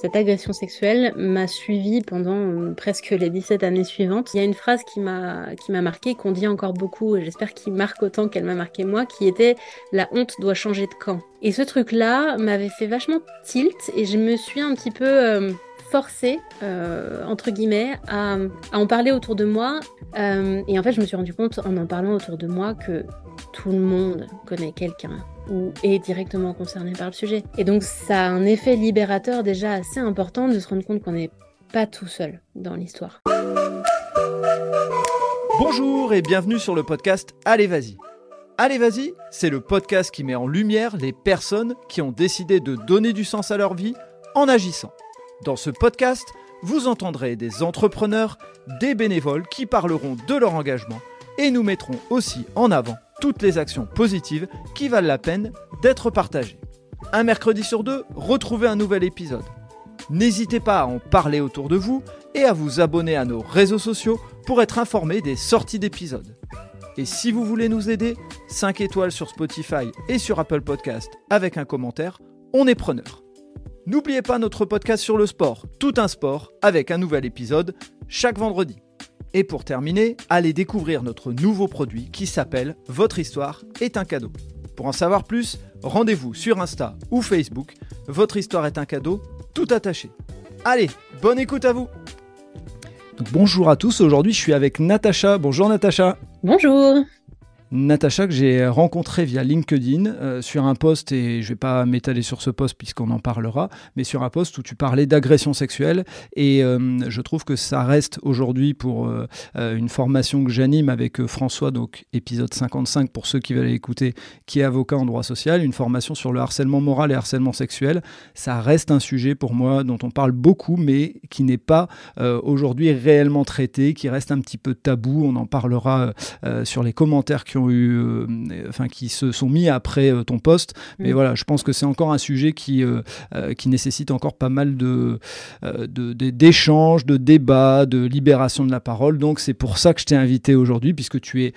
Cette agression sexuelle m'a suivie pendant euh, presque les 17 années suivantes. Il y a une phrase qui m'a qui m'a marqué, qu'on dit encore beaucoup, et j'espère qu'il marque autant qu'elle m'a marqué moi, qui était la honte doit changer de camp. Et ce truc-là m'avait fait vachement tilt, et je me suis un petit peu euh, forcée, euh, entre guillemets, à, en parler autour de moi. Et en fait, je me suis rendu compte en en parlant autour de moi que tout le monde connaît quelqu'un ou est directement concerné par le sujet. Et donc ça a un effet libérateur déjà assez important de se rendre compte qu'on n'est pas tout seul dans l'histoire. Bonjour et bienvenue sur le podcast Allez vas-y. Allez vas-y, c'est le podcast qui met en lumière les personnes qui ont décidé de donner du sens à leur vie en agissant. Dans ce podcast, vous entendrez des entrepreneurs, des bénévoles qui parleront de leur engagement et nous mettrons aussi en avant toutes les actions positives qui valent la peine d'être partagées. Un mercredi sur deux, retrouvez un nouvel épisode. N'hésitez pas à en parler autour de vous et à vous abonner à nos réseaux sociaux pour être informé des sorties d'épisodes. Et si vous voulez nous aider, 5 étoiles sur Spotify et sur Apple Podcast avec un commentaire, on est preneur. N'oubliez pas notre podcast sur le sport, tout un sport, avec un nouvel épisode chaque vendredi. Et pour terminer, allez découvrir notre nouveau produit qui s'appelle Votre histoire est un cadeau. Pour en savoir plus, rendez-vous sur Insta ou Facebook. Votre histoire est un cadeau, tout attaché. Allez, bonne écoute à vous Donc, Bonjour à tous, aujourd'hui je suis avec Natacha. Bonjour Natacha Bonjour Natacha que j'ai rencontrée via LinkedIn euh, sur un post, et je vais pas m'étaler sur ce post puisqu'on en parlera, mais sur un post où tu parlais d'agression sexuelle. Et euh, je trouve que ça reste aujourd'hui pour euh, une formation que j'anime avec François, donc épisode 55 pour ceux qui veulent écouter, qui est avocat en droit social, une formation sur le harcèlement moral et harcèlement sexuel. Ça reste un sujet pour moi dont on parle beaucoup, mais qui n'est pas aujourd'hui réellement traité, qui reste un petit peu tabou. On en parlera sur les commentaires qui ont eu, euh, enfin qui se sont mis après euh, ton poste. Mais Mm. voilà, je pense que c'est encore un sujet qui euh, qui nécessite encore pas mal de euh, de- de- d'échanges, de, débats, de libération de la parole. Donc c'est pour ça que je t'ai invité aujourd'hui, puisque tu es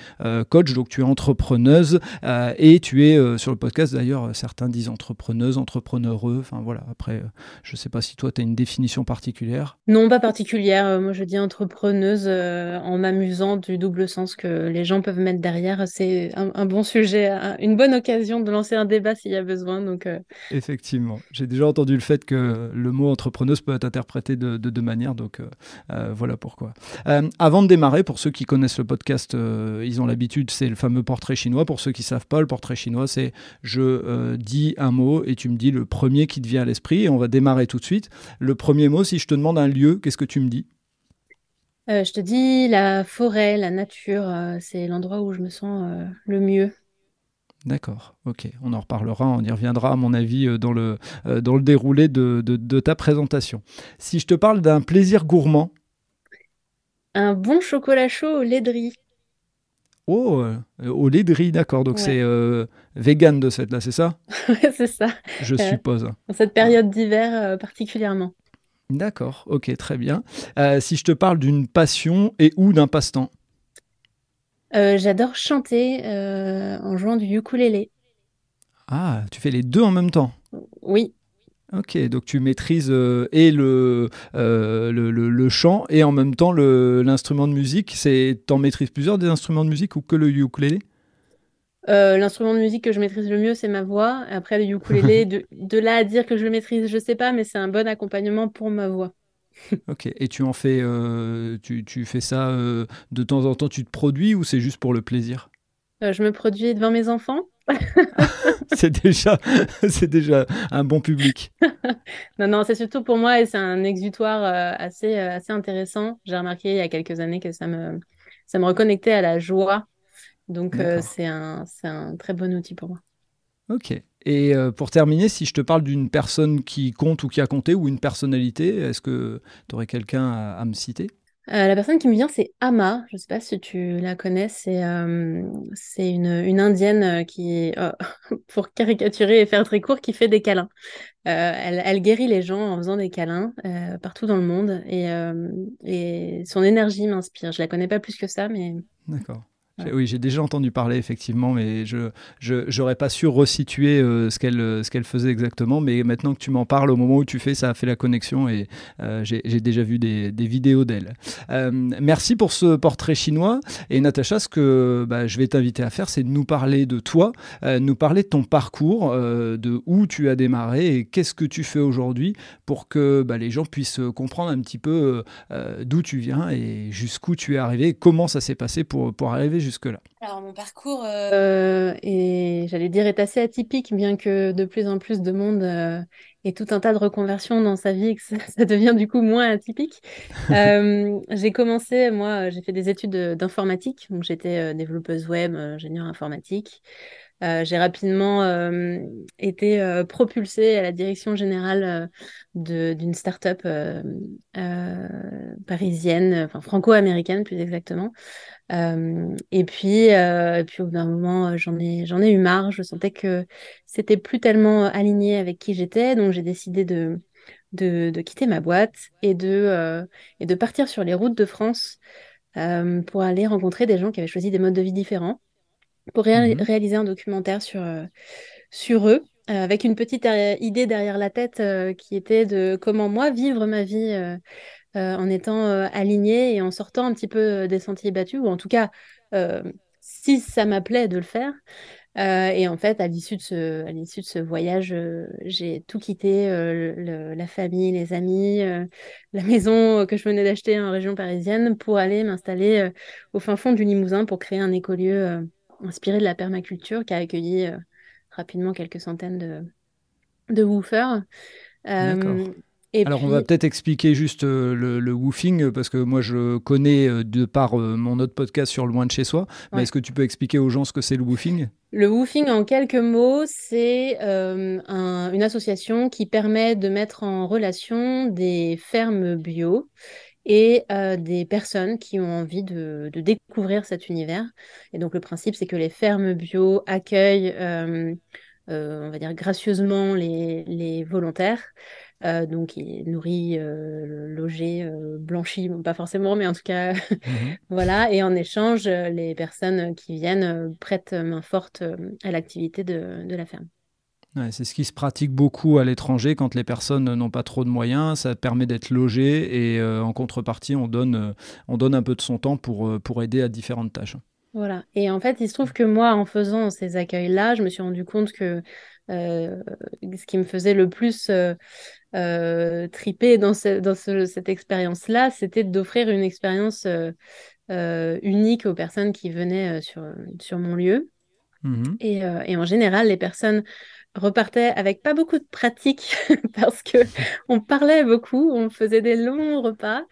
coach, donc tu es entrepreneuse et tu es sur le podcast d'ailleurs. Certains disent entrepreneuse, entrepreneureux. Enfin voilà. Après, je sais pas si toi tu as une définition particulière. Non, pas particulière. Moi, je dis entrepreneuse en m'amusant du double sens que les gens peuvent mettre derrière. C'est un, bon sujet, un- une bonne occasion de lancer un débat s'il y a besoin. Donc, euh, Effectivement. J'ai déjà entendu le fait que le mot entrepreneuse peut être interprété de de deux manières, donc euh, euh, voilà pourquoi. Avant de démarrer, pour ceux qui connaissent le podcast, ils ont l'habitude, c'est le fameux portrait chinois. Pour ceux qui savent pas, le portrait chinois, c'est je dis un mot et tu me dis le premier qui te vient à l'esprit et on va démarrer tout de suite. Le premier mot, si je te demande un lieu, qu'est-ce que tu me dis? Euh, je te dis, la forêt, la nature, euh, c'est l'endroit où je me sens euh, le mieux. D'accord, ok. On en reparlera, on y reviendra, à mon avis, dans le, dans le déroulé de, de- de ta présentation. Si je te parle d'un plaisir gourmand, Un bon chocolat chaud au lait de riz. Oh, au lait de riz, d'accord. Donc Ouais. c'est euh, vegan de cette là, c'est ça? Ouais, c'est ça. Je Euh. suppose. Dans cette période d'hiver euh, particulièrement. D'accord, ok, très bien. Euh, si je te parle d'une passion et ou d'un passe-temps Euh, j'adore chanter euh, en jouant du ukulélé. Ah, tu fais les deux en même temps. Oui, Ok, donc tu maîtrises et le, le, le- le chant et en même temps le- l'instrument de musique. C'est, t'en maîtrises plusieurs des instruments de musique ou que le ukulélé? Euh, l'instrument de musique que je maîtrise le mieux, c'est ma voix. Après, le ukulélé, de, de là à dire que je le maîtrise, je sais pas, mais c'est un bon accompagnement pour ma voix. Ok, et tu en fais, euh, tu, tu fais ça euh, de temps en temps, tu te produis ou c'est juste pour le plaisir? Je me produis devant mes enfants. C'est déjà, c'est déjà un bon public. Non, non, c'est surtout pour moi et c'est un exutoire assez, assez intéressant. J'ai remarqué il y a quelques années que ça me, ça me reconnectait à la joie. Donc, euh, c'est un, un très bon outil pour moi. Ok. Et euh, pour terminer, si je te parle d'une personne qui compte ou qui a compté ou une personnalité, est-ce que tu aurais quelqu'un à, à me citer? Euh, la personne qui me vient, c'est Ama. Je sais pas si tu la connais. C'est une, une Indienne qui, pour caricaturer et faire très court, qui fait des câlins. Elle, elle guérit les gens en faisant des câlins partout dans le monde et, et son énergie m'inspire. Je la connais pas plus que ça, mais D'accord. Oui, j'ai déjà entendu parler effectivement, mais je n'aurais pas su resituer euh, ce qu'elle ce qu'elle faisait exactement. Mais maintenant que tu m'en parles, au moment où tu fais, ça a fait la connexion et euh, j'ai déjà vu des, des vidéos d'elle. Euh, merci pour ce portrait chinois. Et Natacha, ce que bah, je vais t'inviter à faire, c'est de nous parler de toi, nous parler de ton parcours, de où tu as démarré et qu'est-ce que tu fais aujourd'hui pour que bah, les gens puissent comprendre un petit peu d'où tu viens et jusqu'où tu es arrivé, comment ça s'est passé pour, pour arriver jusque-là Alors, mon parcours, euh, est, j'allais dire, est assez atypique, bien que de plus en plus de monde euh, ait tout un tas de reconversions dans sa vie et que ça, devient du coup moins atypique. Euh, j'ai commencé, moi, j'ai fait des études d'informatique, donc j'étais développeuse web, ingénieure informatique. J'ai rapidement été propulsée à la direction générale d'une start-up parisienne, enfin franco-américaine plus exactement, euh, et puis, euh, puis au bout d'un moment, euh, j'en ai, j'en ai eu marre. Je sentais que c'était plus tellement aligné avec qui j'étais, donc j'ai décidé de, de, de, quitter ma boîte et de, et de partir sur les routes de France pour aller rencontrer des gens qui avaient choisi des modes de vie différents, pour mmh réaliser un documentaire sur, sur eux. avec une petite idée derrière la tête qui était de comment moi vivre ma vie euh, en étant euh, aligné et en sortant un petit peu euh, des sentiers battus, ou en tout cas, si ça m'appelait de le faire. et en fait, à l'issue de ce, à l'issue de ce voyage, j'ai tout quitté, la famille, les amis, la maison que je venais d'acheter en région parisienne pour aller m'installer au fin fond du Limousin pour créer un écolieu inspiré de la permaculture qui a accueilli rapidement quelques centaines de, de woofers. Alors on va peut-être expliquer juste euh, le, woofing parce que moi je connais euh, de par euh, mon autre podcast sur Loin de chez soi. Mais est-ce que tu peux expliquer aux gens ce que c'est le woofing? Le woofing en quelques mots, c'est une association qui permet de mettre en relation des fermes bio et des personnes qui ont envie de, découvrir cet univers. Et donc le principe, c'est que les fermes bio accueillent, on va dire gracieusement les, les volontaires donc, il est nourri, euh, logé, euh, blanchi, pas forcément, mais en tout cas, mhm. voilà. Et en échange, les personnes qui viennent prêtent main forte à l'activité de, la ferme. C'est ce qui se pratique beaucoup à l'étranger quand les personnes n'ont pas trop de moyens. Ça permet d'être logé et en contrepartie, on donne, on donne un peu de son temps pour, pour aider à différentes tâches. Voilà. Et en fait, il se trouve que moi, en faisant ces accueils-là, je me suis rendu compte que ce qui me faisait le plus euh, triper dans, dans cette expérience-là, c'était d'offrir une expérience euh, euh, unique aux personnes qui venaient sur, sur mon lieu. Mmh et, et, en général, les personnes repartaient avec pas beaucoup de pratique parce que on parlait beaucoup, on faisait des longs repas,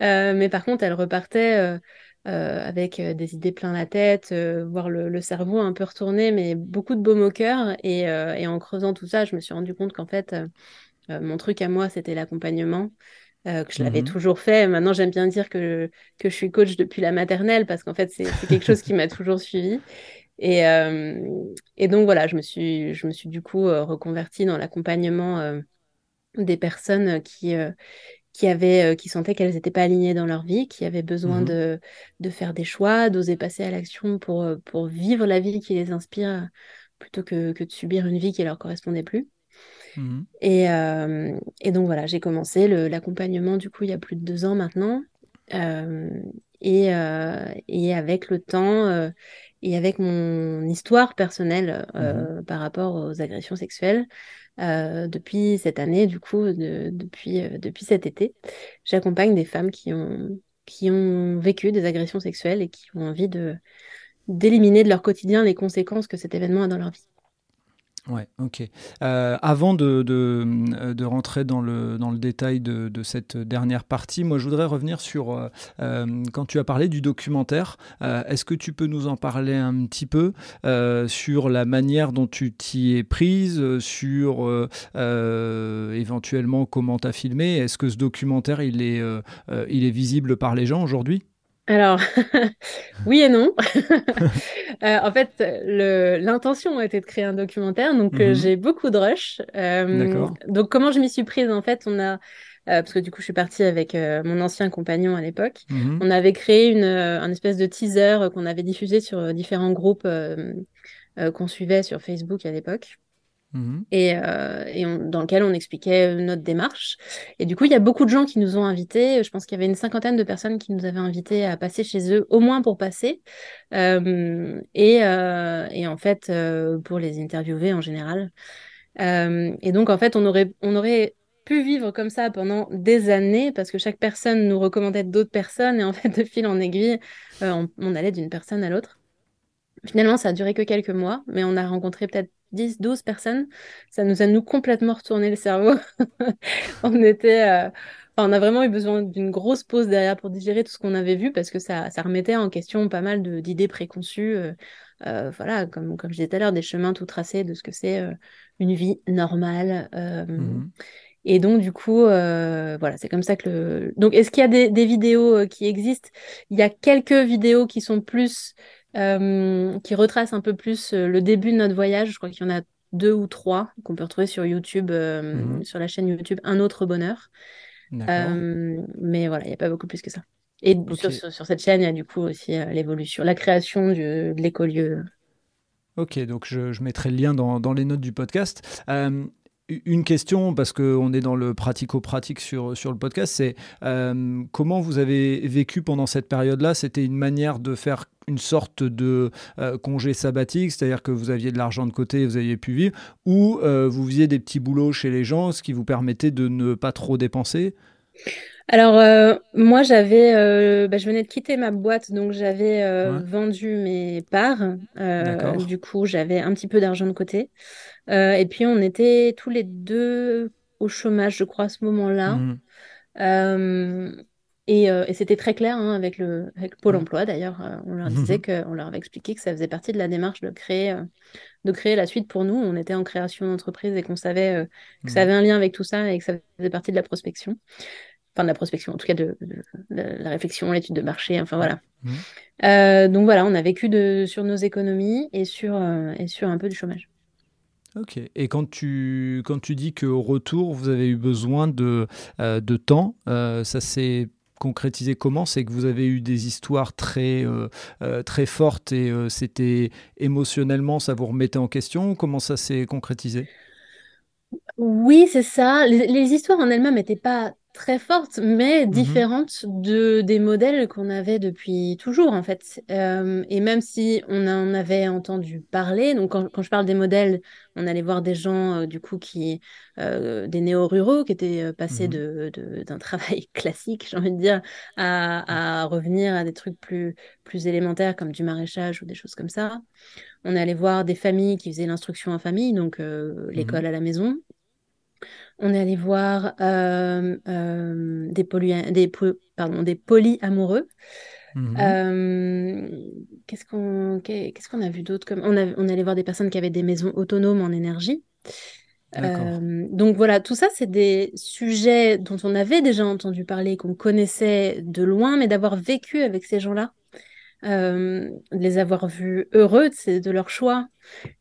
mais par contre, elles repartaient avec des idées plein la tête, voire le, cerveau un peu retourné, mais beaucoup de baume au cœur. Et, et, en creusant tout ça, je me suis rendu compte qu'en fait, euh, mon truc à moi, c'était l'accompagnement. Euh, que je l'avais mhm. toujours fait. Maintenant, j'aime bien dire que, que je suis coach depuis la maternelle parce qu'en fait, c'est quelque chose qui m'a toujours suivi. Et, euh, et, donc, voilà, je me suis, je me suis du coup reconvertie dans l'accompagnement des personnes qui, qui, avaient, qui sentaient qu'elles n'étaient pas alignées dans leur vie, qui avaient besoin mhm. de, de faire des choix, d'oser passer à l'action pour, pour vivre la vie qui les inspire plutôt que, que de subir une vie qui ne leur correspondait plus. Mmh. Euh, et, donc voilà, j'ai commencé l'accompagnement du coup il y a plus de deux ans maintenant. Euh, euh, et, avec le temps et avec mon histoire personnelle mmh. par rapport aux agressions sexuelles, depuis cette année, du coup, depuis, depuis cet été, j'accompagne des femmes qui ont, qui ont vécu des agressions sexuelles et qui ont envie de d'éliminer de leur quotidien les conséquences que cet événement a dans leur vie. Ouais, ok. Euh, avant de, de, de, rentrer dans le, dans le détail de, de, cette dernière partie, moi je voudrais revenir sur euh, euh, quand tu as parlé du documentaire. Est-ce que tu peux nous en parler un petit peu sur la manière dont tu t'y es prise, sur éventuellement comment tu as filmé? Est-ce que ce documentaire il est, il est visible par les gens aujourd'hui? Alors, oui et non. Euh, en fait, l'intention était de créer un documentaire, donc euh, mhm. j'ai beaucoup de rush. Euh, donc, comment je m'y suis prise? En fait, on a parce que du coup, je suis partie avec mon ancien compagnon à l'époque. Mhm. On avait créé une, un espèce de teaser qu'on avait diffusé sur différents groupes qu'on suivait sur Facebook à l'époque. Mhm. Et, et dans lequel on expliquait notre démarche. Et du coup, il y a beaucoup de gens qui nous ont invités. Je pense qu'il y avait une cinquantaine de personnes qui nous avaient invités à passer chez eux, au moins pour passer, et, et, en fait pour les interviewer en général. et donc, en fait, on aurait, on aurait pu vivre comme ça pendant des années parce que chaque personne nous recommandait d'autres personnes et en fait, de fil en aiguille, on, on allait d'une personne à l'autre. Finalement, ça a duré que quelques mois, mais on a rencontré peut-être 10, 12 personnes. Ça nous a nous complètement retourné le cerveau. on était, euh, on a vraiment eu besoin d'une grosse pause derrière pour digérer tout ce qu'on avait vu parce que ça, ça remettait en question pas mal d'idées préconçues. Euh, euh, voilà, comme, comme je disais tout à l'heure, des chemins tout tracés de ce que c'est une vie normale. Mhm. Et donc, du coup, voilà, c'est comme ça que le. Donc, est-ce qu'il y a des, des vidéos qui existent? Il y a quelques vidéos qui sont plus euh, qui retrace un peu plus euh, le début de notre voyage. Je crois qu'il y en a deux ou trois qu'on peut retrouver sur YouTube, euh, Mhm. sur la chaîne YouTube Un autre bonheur. Mais voilà, il n'y a pas beaucoup plus que ça. Et sur, sur- sur cette chaîne, il y a du coup aussi l'évolution, la création du, de l'écolieu. Ok, donc je, je mettrai le lien dans, dans les notes du podcast. Une question, parce qu'on est dans le pratico-pratique sur, sur le podcast, c'est euh, comment vous avez vécu pendant cette période-là? C'était une manière de faire une sorte de euh, congé sabbatique, c'est-à-dire que vous aviez de l'argent de côté et vous aviez pu vivre, ou euh, vous faisiez des petits boulots chez les gens, ce qui vous permettait de ne pas trop dépenser? Alors, euh, moi, j'avais, euh, bah, je venais de quitter ma boîte, donc j'avais euh, Ouais. vendu mes parts. Du coup, j'avais un petit peu d'argent de côté. Et puis, on était tous les deux au chômage, je crois, à ce moment-là. Euh, et, et c'était très clair hein, avec le avec Pôle Ouais. emploi, d'ailleurs. On leur disait que, on leur avait expliqué que ça faisait partie de la démarche de créer, de créer la suite pour nous. On était en création d'entreprise et qu'on savait que ça avait un lien avec tout ça et que ça faisait partie de la prospection. Enfin, de la prospection, en tout cas de, de- de la réflexion, l'étude de marché, enfin voilà. Mhm. Euh, donc voilà, on a vécu de, sur nos économies et sur, euh, et sur un peu du chômage. Ok. Et quand tu, quand tu dis qu'au retour, vous avez eu besoin de, euh, de temps, ça s'est concrétisé comment? C'est que vous avez eu des histoires très, très fortes et c'était émotionnellement, ça vous remettait en question Comment ça s'est concrétisé? Oui, c'est ça. Les, les histoires en elles-mêmes n'étaient pas très fortes, mais Mhm. différentes de, des modèles qu'on avait depuis toujours, en fait. Euh, et même si on en avait entendu parler, donc quand, quand je parle des modèles, on allait voir des gens, euh, du coup, qui, euh, des néo-ruraux qui étaient passés Mhm. de, de- d'un travail classique, j'ai envie de dire, à, à revenir à des trucs plus, plus élémentaires comme du maraîchage ou des choses comme ça. On allait voir des familles qui faisaient l'instruction en famille, donc l'école à la maison. On est allé voir euh, euh, des, poly des, pardon, des polyamoureux. Mhm. Euh, qu'est-ce qu'on qu'est-ce qu'on a vu d'autre comme... on, a, on est allé voir des personnes qui avaient des maisons autonomes en énergie. Euh, donc voilà, tout ça, c'est des sujets dont on avait déjà entendu parler, qu'on connaissait de loin, mais d'avoir vécu avec ces gens-là, euh, de les avoir vus heureux de, de leur choix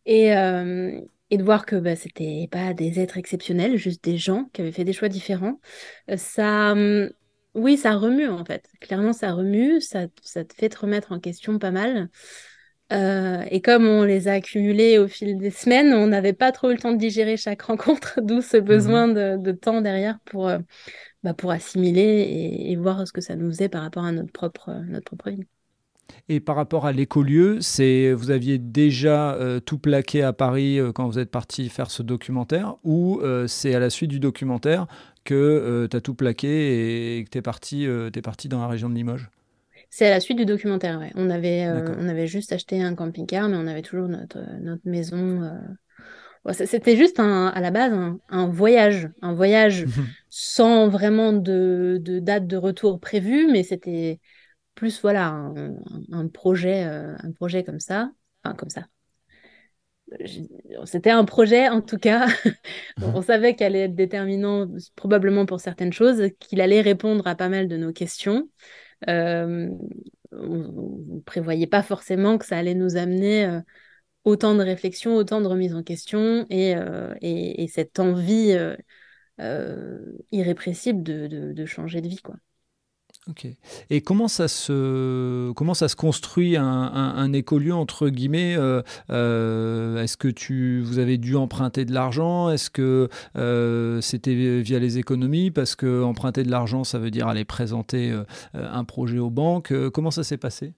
et, euh, et de voir que bah, c'était pas des êtres exceptionnels, juste des gens qui avaient fait des choix différents. Euh, ça, hum, oui, ça remue en fait. Clairement, ça remue, ça, ça te fait te remettre en question pas mal. Euh, et comme on les a accumulés au fil des semaines, on n'avait pas trop eu le temps de digérer chaque rencontre, d'où ce Mhm. besoin de, de temps derrière pour, euh, bah, pour assimiler et, et voir ce que ça nous faisait par rapport à notre propre, notre propre vie. Et par rapport à l'écolieu, c'est vous aviez déjà euh, tout plaqué à Paris euh, quand vous êtes parti faire ce documentaire ou euh, c'est à la suite du documentaire que tu as tout plaqué et que tu es parti, t'es parti dans la région de Limoges? C'est à la suite du documentaire, ouais. On avait, on avait juste acheté un camping-car, mais on avait toujours notre, notre maison. C'était juste un, à la base un, un voyage, un voyage sans vraiment de, de date de retour prévue, mais c'était plus voilà un, projet, euh, un projet comme ça, enfin comme ça. Je- C'était un projet en tout cas. On savait qu'elle allait être déterminant probablement pour certaines choses, qu'il allait répondre à pas mal de nos questions. Euh, on ne prévoyait pas forcément que ça allait nous amener euh, autant de réflexion, autant de remise en question et, euh, et, et cette envie euh, irrépressible de, de, changer de vie. Quoi. Ok. Et comment ça se, comment ça se construit un, un, écolieu, entre guillemets euh, euh, Est-ce que tu, vous avez dû emprunter de l'argent? Est-ce que euh, c'était via les économies? Parce que emprunter de l'argent, ça veut dire aller présenter un projet aux banques. Comment ça s'est passé?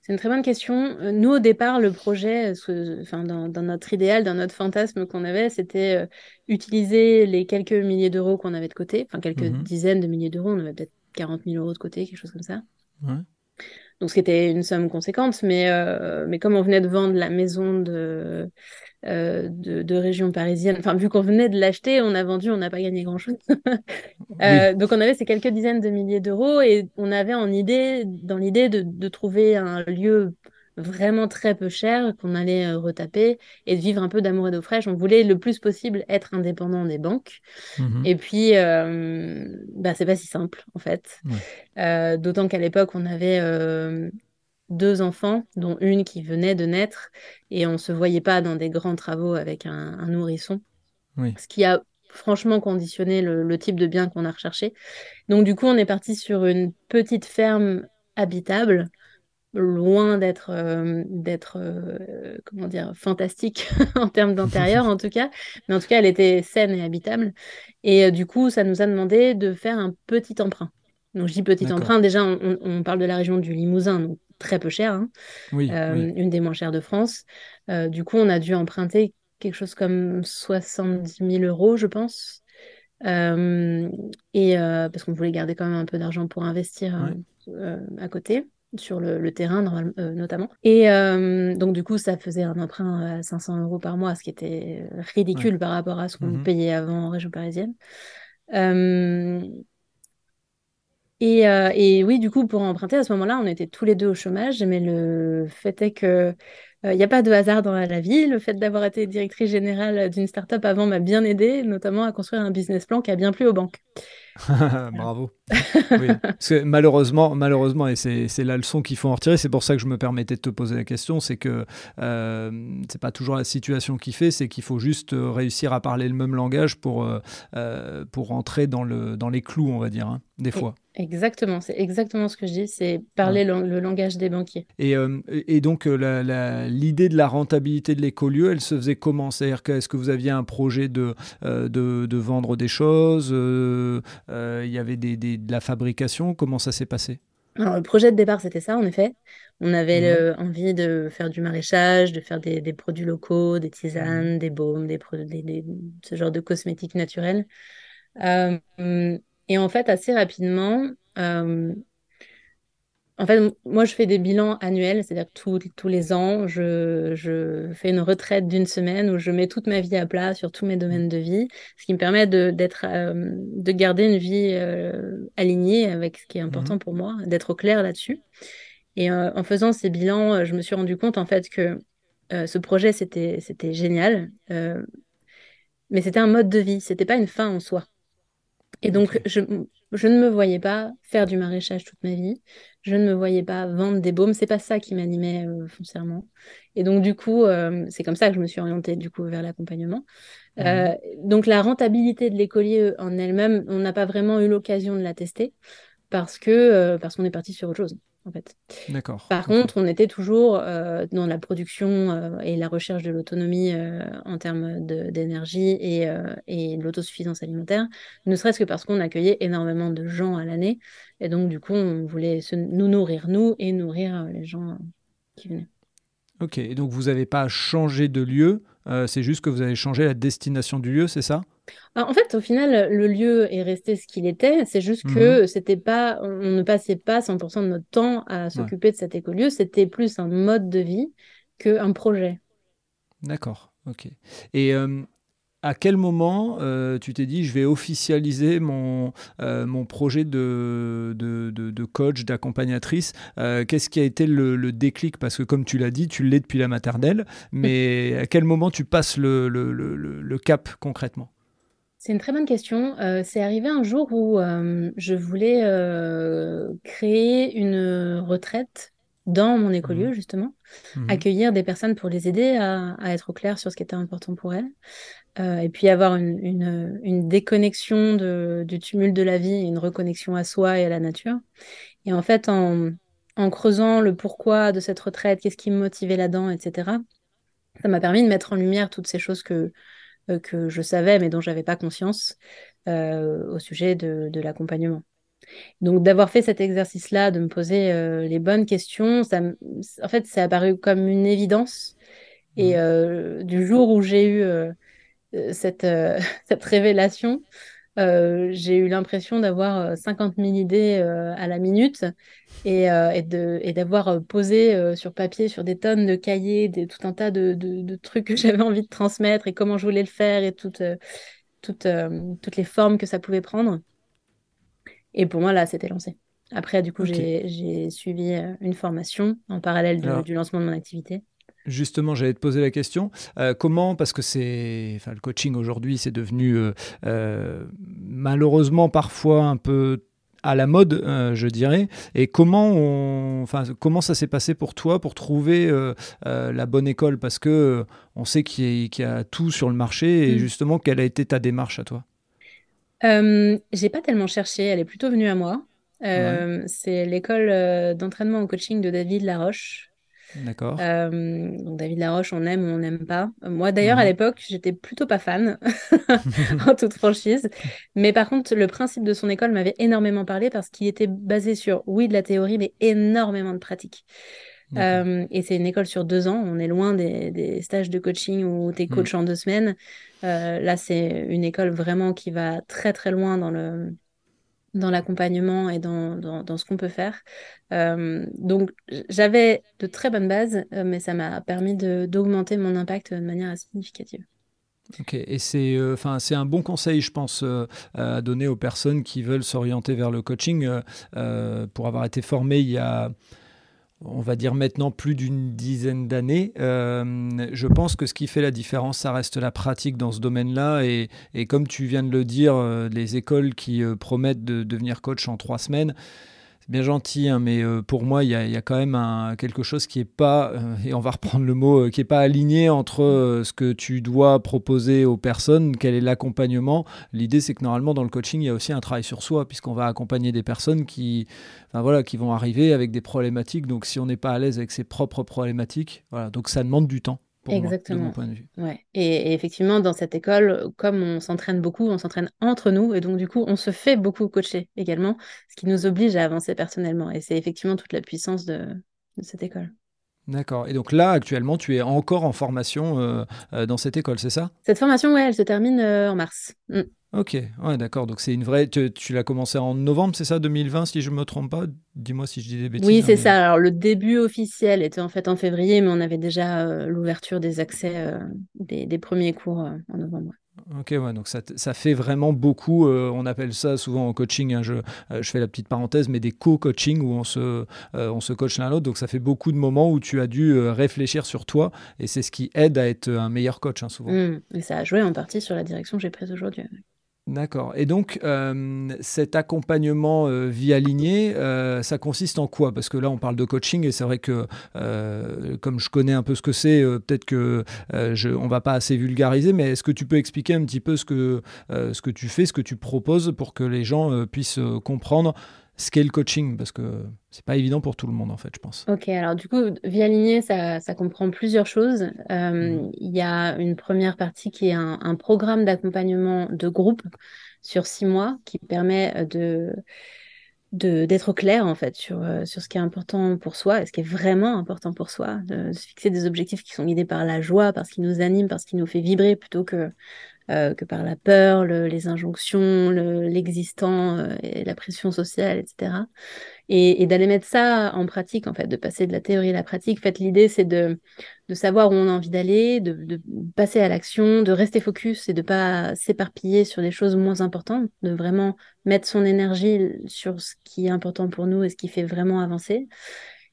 C'est une très bonne question. Nous, au départ, le projet, enfin, dans, notre idéal, dans notre fantasme qu'on avait, c'était utiliser les quelques milliers d'euros qu'on avait de côté, enfin quelques mmh dizaines de milliers d'euros, on avait peut-être 40 000 euros de côté, quelque chose comme ça. Donc, ce qui était une somme conséquente, mais, euh, mais comme on venait de vendre la maison de, euh, de, région parisienne, enfin, vu qu'on venait de l'acheter, on a vendu, on n'a pas gagné grand-chose. Euh, donc, on avait ces quelques dizaines de milliers d'euros et on avait en idée, dans l'idée de, de, trouver un lieu vraiment très peu cher qu'on allait euh, retaper et de vivre un peu d'amour et d'eau fraîche. On voulait le plus possible être indépendant des banques. Mhm. Et puis, euh, bah, c'est pas si simple en fait. Euh, d'autant qu'à l'époque, on avait deux enfants, dont une qui venait de naître, et on se voyait pas dans des grands travaux avec un, nourrisson. Ce qui a franchement conditionné le type de bien qu'on a recherché. Donc du coup, on est parti sur une petite ferme habitable loin d'être euh, d'être euh, comment dire fantastique en termes d'intérieur en tout cas. Mais en tout cas elle était saine et habitable. Et euh, du coup ça nous a demandé de faire un petit emprunt. Donc je dis petit emprunt. Déjà on, parle de la région du Limousin donc très peu cher hein. oui, une des moins chères de France. Du coup on a dû emprunter quelque chose comme 70 000 euros je pense. Et parce qu'on voulait garder quand même un peu d'argent pour investir à côté sur le, terrain euh, notamment. Et euh, donc du coup, ça faisait un emprunt à 500 euros par mois, ce qui était ridicule par rapport à ce qu'on mmh payait avant en région parisienne. Euh, et, et, oui, du coup, pour emprunter, à ce moment-là, on était tous les deux au chômage, mais le fait est que il n'y a pas de hasard dans la vie. Le fait d'avoir été directrice générale d'une start-up avant m'a bien aidé, notamment à construire un business plan qui a bien plu aux banques. Bravo. malheureusement, malheureusement, et c'est la leçon qu'il faut en retirer, c'est pour ça que je me permettais de te poser la question, c'est que euh, c'est pas toujours la situation qui fait, c'est qu'il faut juste euh, réussir à parler le même langage pour, euh, euh, pour entrer dans, le, dans les clous, on va dire, hein, des fois. Exactement, c'est exactement ce que je dis, c'est parler le, langage des banquiers. Et, et donc l'idée de la rentabilité de l'écolieu, elle se faisait comment? C'est-à-dire est-ce que vous aviez un projet de, de, de, vendre des choses Il y avait des, des, de la fabrication Comment ça s'est passé? Alors, le projet de départ, c'était ça, en effet. On avait mmh envie de faire du maraîchage, de faire des, des produits locaux, des tisanes, mmh des baumes, des, des, ce genre de cosmétiques naturels. Euh, et en fait, assez rapidement, euh, en fait, moi, je fais des bilans annuels, c'est-à-dire que tous, les ans, je, fais une retraite d'une semaine où je mets toute ma vie à plat sur tous mes domaines de vie, ce qui me permet de, euh, de garder une vie euh, alignée avec ce qui est important mmh pour moi, d'être au clair là-dessus. Et euh, en faisant ces bilans, je me suis rendu compte en fait que ce projet, c'était, c'était génial, mais c'était un mode de vie, c'était pas une fin en soi. Et donc, je, je ne me voyais pas faire du maraîchage toute ma vie. Je ne me voyais pas vendre des baumes. C'est pas ça qui m'animait euh, foncièrement. Et donc, du coup, euh, c'est comme ça que je me suis orientée du coup vers l'accompagnement. Euh, donc, la rentabilité de l'écolier en elle-même, on n'a pas vraiment eu l'occasion de la tester parce que parce qu'on est parti sur autre chose en fait. D'accord. Par contre, on était toujours euh, dans la production euh, et la recherche de l'autonomie euh, en termes d'énergie et, et de l'autosuffisance alimentaire, ne serait-ce que parce qu'on accueillait énormément de gens à l'année. Et donc, du coup, on voulait nous nourrir, nous, et nourrir les gens qui venaient. Ok, et donc vous n'avez pas changé de lieu, c'est juste que vous avez changé la destination du lieu, c'est ça? Bah, en fait, au final, le lieu est resté ce qu'il était. C'est juste que mhm. c'était pas, on ne passait pas 100% de notre temps à s'occuper de cet écolieu. C'était plus un mode de vie qu'un projet. D'accord. Ok. Et euh, à quel moment euh, tu t'es dit je vais officialiser mon, euh, mon projet de, de, de, coach, d'accompagnatrice Qu'est-ce qui a été le, le déclic? Parce que comme tu l'as dit, tu l'es depuis la maternelle, mais à quel moment tu passes le, le cap concrètement? C'est une très bonne question. Euh, c'est arrivé un jour où euh, je voulais euh, créer une retraite dans mon écolieu, Mhm. justement, Mhm. accueillir des personnes pour les aider à, à être au clair sur ce qui était important pour elles. Euh, et puis avoir une, une, une déconnexion de, du tumulte de la vie une reconnexion à soi et à la nature. Et en fait, en, en creusant le pourquoi de cette retraite, qu'est-ce qui me motivait là-dedans, etc., ça m'a permis de mettre en lumière toutes ces choses que, euh, que je savais mais dont j'avais pas conscience euh, au sujet de, de l'accompagnement. Donc d'avoir fait cet exercice-là, de me poser euh, les bonnes questions, ça, m- en fait, c'est apparu comme une évidence. Et Mhm. euh, du jour où j'ai eu euh, cette, cette révélation, j'ai eu l'impression d'avoir euh, 50 000 idées à la minute et, et d'avoir posé sur papier, sur des tonnes de cahiers, des, tout un tas de, de, de trucs que j'avais envie de transmettre et comment je voulais le faire et toutes, toutes, toutes les formes que ça pouvait prendre. Et pour moi, là, c'était lancé. Après, du coup, j'ai, suivi euh, une formation en parallèle de- Alors, du lancement de mon activité. Justement, j'allais te poser la question. Euh, comment, parce que c'est, enfin, le coaching aujourd'hui, c'est devenu euh, euh, malheureusement parfois un peu à la mode, euh, je dirais. Et comment, on, enfin, comment ça s'est passé pour toi pour trouver euh, euh, la bonne école? Parce que on sait qu'il y, a- qu'il y a tout sur le marché. Et Mm. justement, quelle a été ta démarche à toi? Euh, j'ai pas tellement cherché, elle est plutôt venue à moi. Ouais, Euh, c'est l'école euh, d'entraînement au coaching de David Laroche. d'accord. Euh, donc David Laroche, on aime ou on n'aime pas. Moi d'ailleurs à Mhm. l'époque, j'étais plutôt pas fan, en toute franchise. Mais par contre, le principe de son école m'avait énormément parlé parce qu'il était basé sur, oui, de la théorie, mais énormément de pratique. Euh, et c'est une école sur deux ans. On est loin des, des stages de coaching où tu es coach en deux semaines. Euh, là, c'est une école vraiment qui va très très loin dans le, dans l'accompagnement et dans, dans, dans ce qu'on peut faire. Euh, donc, j'avais de très bonnes bases, mais ça m'a permis d'augmenter mon impact de manière assez significative. Ok, et c'est euh, un bon conseil, je pense, euh, à donner aux personnes qui veulent s'orienter vers le coaching. euh, pour avoir été formé il y a, on va dire maintenant plus d'une dizaine d'années, euh, je pense que ce qui fait la différence, ça reste la pratique dans ce domaine-là. Et, comme tu viens de le dire, euh, les écoles qui euh, promettent de devenir coach en trois semaines, c'est bien gentil, hein, mais euh, pour moi, il y, a- quand même quelque chose qui est pas, euh, et on va reprendre le mot, euh, qui est pas aligné entre ce que tu dois proposer aux personnes, quel est l'accompagnement. L'idée, c'est que normalement, dans le coaching, il y a aussi un travail sur soi, puisqu'on va accompagner des personnes qui, voilà, qui vont arriver avec des problématiques. Donc, si on n'est pas à l'aise avec ses propres problématiques, voilà, donc ça demande du temps, pour moi, de mon Exactement. point de vue. Ouais. Et, et effectivement, dans cette école, comme on s'entraîne beaucoup, on s'entraîne entre nous, et donc du coup, on se fait beaucoup coacher également, ce qui nous oblige à avancer personnellement. Et c'est effectivement toute la puissance de, de cette école. D'accord. Et donc là, actuellement, tu es encore en formation euh, euh, dans cette école, c'est ça? Cette formation, ouais, elle se termine euh, en mars. Mm. Ok, ouais, d'accord. Donc c'est une vraie. Tu, tu l'as commencé en novembre, c'est ça, 2020, si je me trompe pas? Dis-moi si je dis des bêtises. Oui, hein, c'est mais... ça. Alors, le début officiel était en fait en février, mais on avait déjà euh, l'ouverture des accès euh, des, des premiers cours euh, en novembre. Ok, ouais, donc ça, ça fait vraiment beaucoup. euh, on appelle ça souvent en coaching. hein, je, euh, je fais la petite parenthèse, mais des co-coaching où on se, euh, on se coach l'un l'autre. Donc ça fait beaucoup de moments où tu as dû réfléchir sur toi, et c'est ce qui aide à être un meilleur coach, hein, souvent. Mm. Et ça a joué en partie sur la direction que j'ai prise aujourd'hui. D'accord. Et donc, euh, cet accompagnement euh, vie alignée, euh, ça consiste en quoi? Parce que là, on parle de coaching et c'est vrai que, euh, comme je connais un peu ce que c'est, peut-être que je, on va pas assez vulgariser, mais est-ce que tu peux expliquer un petit peu ce que, ce que tu fais, ce que tu proposes pour que les gens puissent comprendre? Ce qu'est le coaching Parce que c'est pas évident pour tout le monde, en fait, je pense. Ok, alors du coup, vie alignée, ça, ça comprend plusieurs choses. Euh, Mhm. il y a une première partie qui est un, un programme d'accompagnement de groupe sur six mois qui permet euh, de, d'être clair en fait sur, euh, sur ce qui est important pour soi et ce qui est vraiment important pour soi, de se fixer des objectifs qui sont guidés par la joie, par ce qui nous anime, par ce qui nous fait vibrer plutôt que, euh, que par la peur, le- les injonctions, le- l'existant euh, et la pression sociale, etc et, et d'aller mettre ça en pratique, en fait, de passer de la théorie à la pratique. En fait, l'idée, c'est de, de savoir où on a envie d'aller, de, de passer à l'action, de rester focus et de pas s'éparpiller sur des choses moins importantes, de vraiment mettre son énergie sur ce qui est important pour nous et ce qui fait vraiment avancer.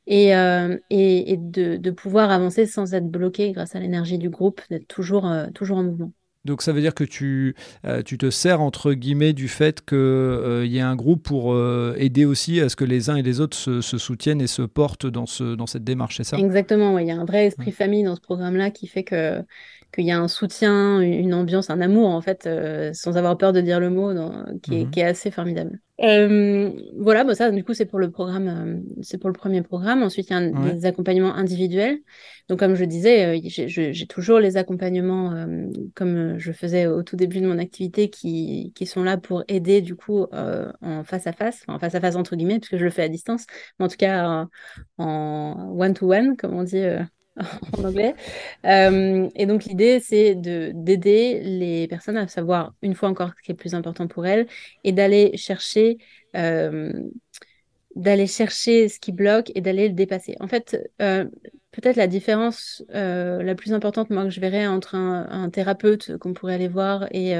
Et, euh, et, et de, de pouvoir avancer sans être bloqué grâce à l'énergie du groupe, d'être toujours, euh, toujours en mouvement. Donc ça veut dire que tu, euh, tu te sers entre guillemets du fait qu'il euh, y ait un groupe pour euh, aider aussi à ce que les uns et les autres se, soutiennent et se portent dans, ce, dans cette démarche, c'est ça? Exactement, il y a un vrai esprit famille dans ce programme-là qui fait que qu'il y a un soutien, une ambiance, un amour en fait, sans avoir peur de dire le mot, qui, est, mhm. qui, est, assez formidable. Euh, voilà, bah ça, du coup, c'est pour le programme, euh, c'est pour le premier programme. Ensuite, il y a des accompagnements individuels. Donc, comme je disais, euh, j'ai toujours les accompagnements, comme je faisais au tout début de mon activité, qui, qui sont là pour aider, du coup, en face à face, en face à face entre guillemets, puisque je le fais à distance, mais en tout cas en one-to-one, comme on dit en anglais. Euh, et donc l'idée, c'est de d'aider les personnes à savoir une fois encore ce qui est plus important pour elles et d'aller chercher euh, chercher ce qui bloque et d'aller le dépasser. En fait, euh, peut-être la différence la plus importante, moi, que je verrais entre un, thérapeute qu'on pourrait aller voir et,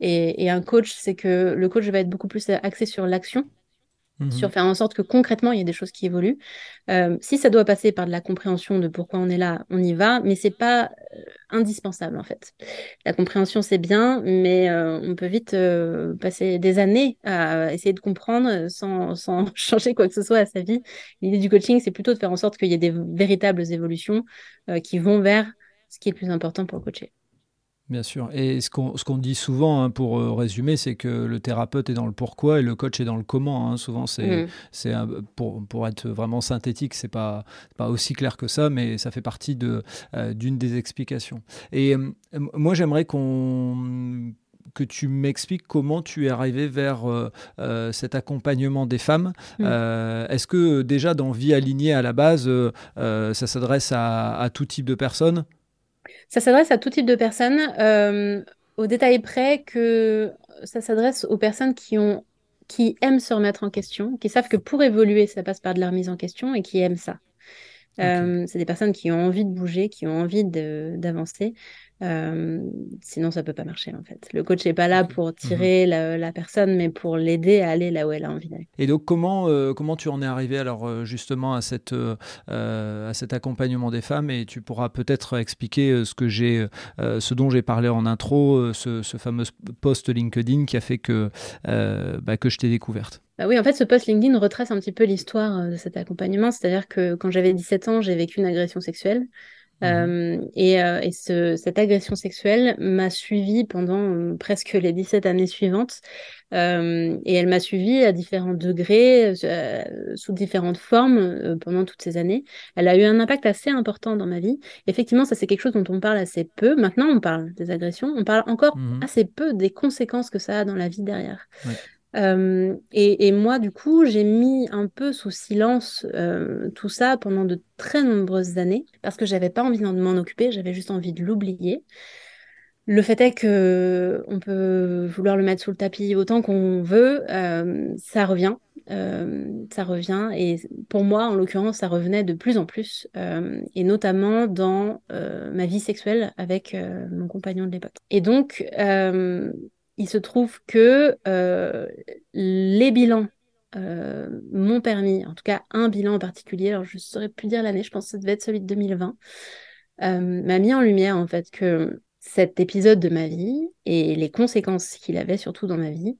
et, et un coach, c'est que le coach va être beaucoup plus axé sur l'action sur mhm. faire en sorte que concrètement, il y ait des choses qui évoluent. Euh, si ça doit passer par de la compréhension de pourquoi on est là, on y va, mais c'est pas euh, indispensable en fait. La compréhension, c'est bien, mais euh, on peut vite passer des années à essayer de comprendre sans, sans, changer quoi que ce soit à sa vie. L'idée du coaching, c'est plutôt de faire en sorte qu'il y ait des véritables évolutions qui vont vers ce qui est le plus important pour le coacher. Bien sûr. Et ce qu'on dit souvent, hein, pour euh, résumer, c'est que le thérapeute est dans le pourquoi et le coach est dans le comment. Hein. Souvent, c'est mmh. pour, pour être vraiment synthétique, c'est pas, pas aussi clair que ça, mais ça fait partie d'une de, d'une des explications. Et euh, moi, j'aimerais qu'on que tu m'expliques comment tu es arrivé vers euh, cet accompagnement des femmes. Mmh. Est-ce que déjà dans Vie alignée à la base, ça s'adresse à, à, tout type de personnes? Ça s'adresse à tout type de personnes, euh, au détail près que ça s'adresse aux personnes qui ont qui aiment se remettre en question, qui savent que pour évoluer, ça passe par de la remise en question et qui aiment ça. Euh, c'est des personnes qui ont envie de bouger, qui ont envie d'avancer. Euh, sinon, ça peut pas marcher en fait. Le coach n'est pas là pour mhm. tirer la, personne, mais pour l'aider à aller là où elle a envie d'aller. Et donc, comment, euh, comment tu en es arrivé alors euh, justement à, cette, à cet accompagnement des femmes? Et tu pourras peut-être expliquer ce, que j'ai, ce dont j'ai parlé en intro, ce, fameux post LinkedIn qui a fait que, bah, que je t'ai découverte. Bah oui, en fait, ce post LinkedIn retrace un petit peu l'histoire de cet accompagnement. C'est-à-dire que quand j'avais 17 ans, j'ai vécu une agression sexuelle. Mhm. Euh, et, euh, et ce, cette agression sexuelle m'a suivie pendant euh, presque les 17 années suivantes. Euh, et elle m'a suivie à différents degrés, sous différentes formes pendant toutes ces années. Elle a eu un impact assez important dans ma vie. Effectivement, ça c'est quelque chose dont on parle assez peu. Maintenant, on parle des agressions, on parle encore mhm. assez peu des conséquences que ça a dans la vie derrière. Ouais. Et, moi, du coup, j'ai mis un peu sous silence tout ça pendant de très nombreuses années parce que j'avais pas envie de m'en occuper, j'avais juste envie de l'oublier. Le fait est que on peut vouloir le mettre sous le tapis autant qu'on veut, ça revient, ça revient. Et pour moi, en l'occurrence, ça revenait de plus en plus, et notamment dans ma vie sexuelle avec mon compagnon de l'époque. Et donc, il se trouve que euh, les bilans euh, m'ont permis, en tout cas un bilan en particulier, alors je ne saurais plus dire l'année, je pense que ça devait être celui de 2020, euh, m'a mis en lumière en fait que cet épisode de ma vie et les conséquences qu'il avait surtout dans ma vie